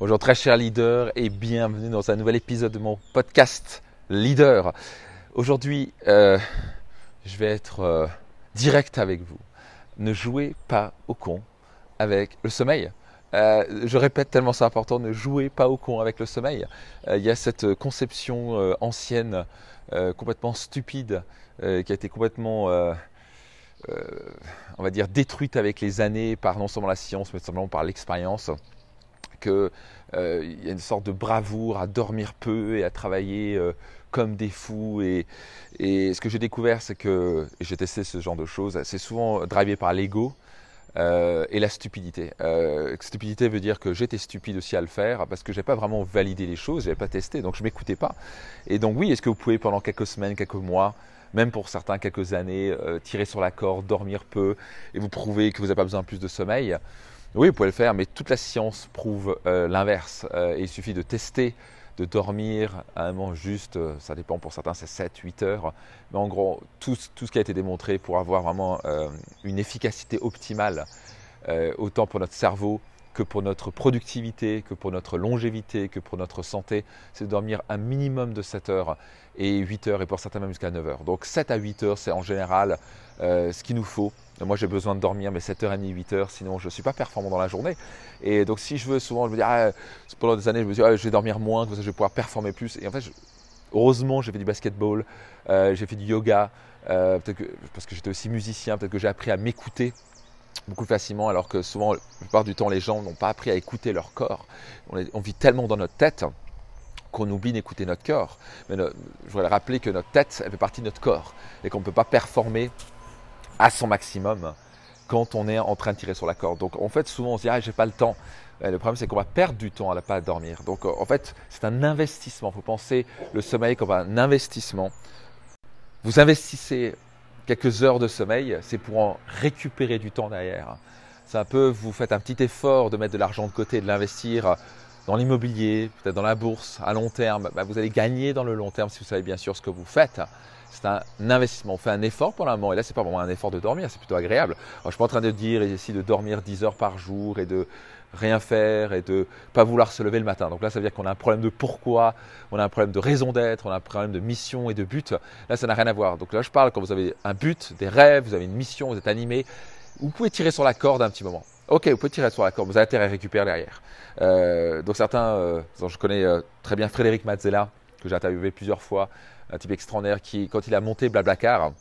Bonjour très cher leader et bienvenue dans un nouvel épisode de mon podcast Leader. Aujourd'hui, euh, je vais être euh, direct avec vous. Ne jouez pas au con avec le sommeil. Euh, je répète tellement c'est important, ne jouez pas au con avec le sommeil. il y a cette conception ancienne, complètement stupide, qui a été complètement, on va dire, détruite avec les années par non seulement la science, mais simplement par l'expérience qu'il euh, y a une sorte de bravoure à dormir peu et à travailler euh, comme des fous. Et, ce que j'ai découvert, c'est que, j'ai testé ce genre de choses, c'est souvent drivé par l'ego. Euh, et la stupidité. stupidité veut dire que j'étais stupide aussi à le faire parce que je n'ai pas vraiment validé les choses, je n'avais pas testé, donc je m'écoutais pas. Et donc oui, est-ce que vous pouvez pendant quelques semaines, quelques mois, même pour certains quelques années, tirer sur la corde, dormir peu et vous prouver que vous n'avez pas besoin de plus de sommeil? Oui, vous pouvez le faire, mais toute la science prouve euh, l'inverse. Euh, il suffit de tester, de dormir à un moment juste, euh, ça dépend pour certains, c'est 7, 8 heures. Mais en gros, tout, tout, ce qui a été démontré pour avoir vraiment une efficacité optimale, autant pour notre cerveau que pour notre productivité, que pour notre longévité, que pour notre santé, c'est de dormir un minimum de 7 heures et 8 heures, et pour certains même jusqu'à 9 heures. Donc 7 à 8 heures, c'est en général ce qu'il nous faut moi, j'ai besoin de dormir mes 7h30, 8h, sinon je ne suis pas performant dans la journée. Et donc, si je veux, souvent, je me dis, ah, pendant des années, je me dis, ah, je vais dormir moins, comme ça, je vais pouvoir performer plus. Et en fait, heureusement, j'ai fait du basketball, euh, j'ai fait du yoga, euh, parce que j'étais aussi musicien, peut-être que j'ai appris à m'écouter beaucoup facilement, alors que souvent, la plupart du temps, les gens n'ont pas appris à écouter leur corps. On, vit tellement dans notre tête qu'on oublie d'écouter notre corps. Mais je voudrais rappeler que notre tête, elle fait partie de notre corps et qu'on ne peut pas performer à son maximum quand on est en train de tirer sur la corde. Donc en fait, souvent on se dit ah j'ai pas le temps. Le problème c'est qu'on va perdre du temps à ne pas dormir. Donc en fait, c'est un investissement. Il faut penser le sommeil comme un investissement. Vous investissez quelques heures de sommeil, c'est pour en récupérer du temps derrière. C'est un peu, vous faites un petit effort de mettre de l'argent de côté, de l'investir dans l'immobilier, peut-être dans la bourse à long terme. Bah, vous allez gagner dans le long terme si vous savez bien sûr ce que vous faites c'est un investissement. On fait un effort pour le moment. Et là, c'est pas vraiment un effort de dormir, c'est plutôt agréable. Alors, je suis pas en train de dire ici de dormir 10 heures par jour et de rien faire et de pas vouloir se lever le matin. Donc là, ça veut dire qu'on a un problème de pourquoi, on a un problème de raison d'être, on a un problème de mission et de but. Là, ça n'a rien à voir. Donc là, je parle quand vous avez un but, des rêves, vous avez une mission, vous êtes animé, vous pouvez tirer sur la corde un petit moment. Ok, vous pouvez tirer sur la corde, vous avez intérêt à récupérer derrière. Euh, donc certains, euh, je connais euh, très bien Frédéric Mazzella, que j'ai interviewé plusieurs fois, un type extraordinaire qui, quand il a monté Blablacar,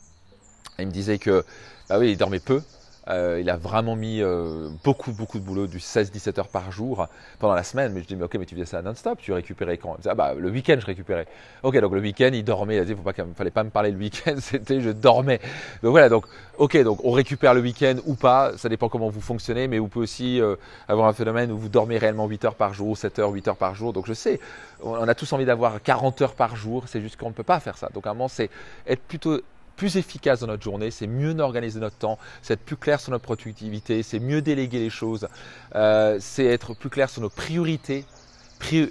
il me disait que, bah oui, il dormait peu, euh, il a vraiment mis euh, beaucoup, beaucoup de boulot, du 16-17 heures par jour pendant la semaine. Mais je dis, mais ok, mais tu faisais ça non-stop, tu récupérais quand? Il disait, ah bah, le week-end, je récupérais. Ok, donc le week-end, il dormait. Il ne pas, fallait pas me parler le week-end, c'était, je dormais. Donc voilà, donc, ok, donc on récupère le week-end ou pas, ça dépend comment vous fonctionnez, mais vous pouvez aussi euh, avoir un phénomène où vous dormez réellement 8 heures par jour, 7 heures, 8 heures par jour. Donc je sais, on a tous envie d'avoir 40 heures par jour, c'est juste qu'on ne peut pas faire ça. Donc à un moment, c'est être plutôt plus efficace dans notre journée, c'est mieux organiser notre temps, c'est être plus clair sur notre productivité, c'est mieux déléguer les choses, euh, c'est être plus clair sur nos priorités,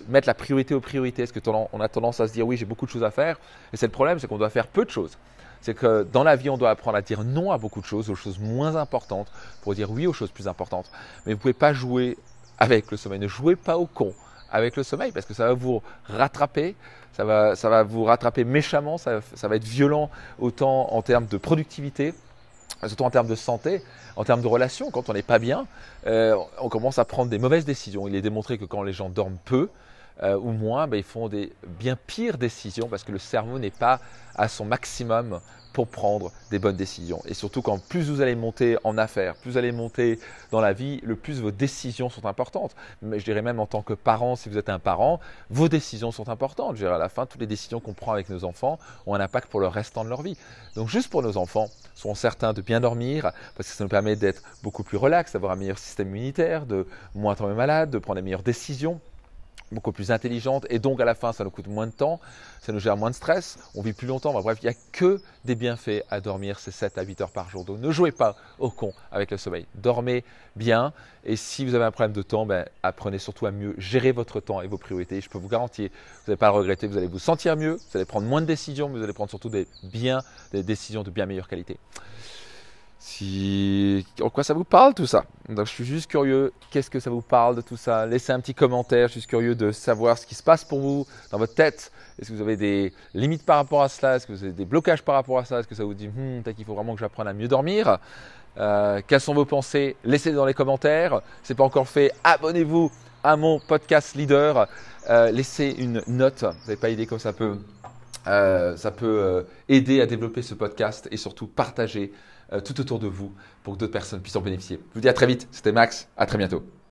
mettre la priorité aux priorités. Est-ce que on a tendance à se dire oui, j'ai beaucoup de choses à faire Et c'est le problème, c'est qu'on doit faire peu de choses. C'est que dans la vie, on doit apprendre à dire non à beaucoup de choses, aux choses moins importantes, pour dire oui aux choses plus importantes. Mais vous ne pouvez pas jouer avec le sommeil. Ne jouez pas au con avec le sommeil parce que ça va vous rattraper, ça va, vous rattraper méchamment, ça, va être violent autant en termes de productivité, surtout en termes de santé, en termes de relations. Quand on n'est pas bien, euh, on commence à prendre des mauvaises décisions. Il est démontré que quand les gens dorment peu, euh, ou moins, ben, ils font des bien pires décisions parce que le cerveau n'est pas à son maximum pour prendre des bonnes décisions. Et surtout quand plus vous allez monter en affaires, plus vous allez monter dans la vie, le plus vos décisions sont importantes. Mais je dirais même en tant que parent, si vous êtes un parent, vos décisions sont importantes. Je dirais à la fin, toutes les décisions qu'on prend avec nos enfants ont un impact pour le restant de leur vie. Donc juste pour nos enfants, soyons certains de bien dormir, parce que ça nous permet d'être beaucoup plus relax, d'avoir un meilleur système immunitaire, de moins tomber malade, de prendre les meilleures décisions beaucoup plus intelligente et donc à la fin ça nous coûte moins de temps, ça nous gère moins de stress, on vit plus longtemps. bref, il n'y a que des bienfaits à dormir ces 7 à 8 heures par jour. Donc ne jouez pas au con avec le sommeil. Dormez bien et si vous avez un problème de temps, ben, apprenez surtout à mieux gérer votre temps et vos priorités. Je peux vous garantir, vous n'allez pas le regretter, vous allez vous sentir mieux, vous allez prendre moins de décisions, mais vous allez prendre surtout des, bien, des décisions de bien meilleure qualité. Si en quoi ça vous parle tout ça? Donc je suis juste curieux, qu'est-ce que ça vous parle de tout ça? Laissez un petit commentaire, je suis curieux de savoir ce qui se passe pour vous dans votre tête. Est-ce que vous avez des limites par rapport à cela? Est-ce que vous avez des blocages par rapport à ça? Est-ce que ça vous dit, hmm, qu'il faut vraiment que j'apprenne à mieux dormir? Euh, Quelles sont vos pensées? Laissez-les dans les commentaires. Si ce n'est pas encore fait, abonnez-vous à mon podcast leader. Euh, laissez une note. Vous n'avez pas idée comme ça peut, euh, ça peut aider à développer ce podcast et surtout partager tout autour de vous pour que d'autres personnes puissent en bénéficier. Je vous dis à très vite. C'était Max. À très bientôt.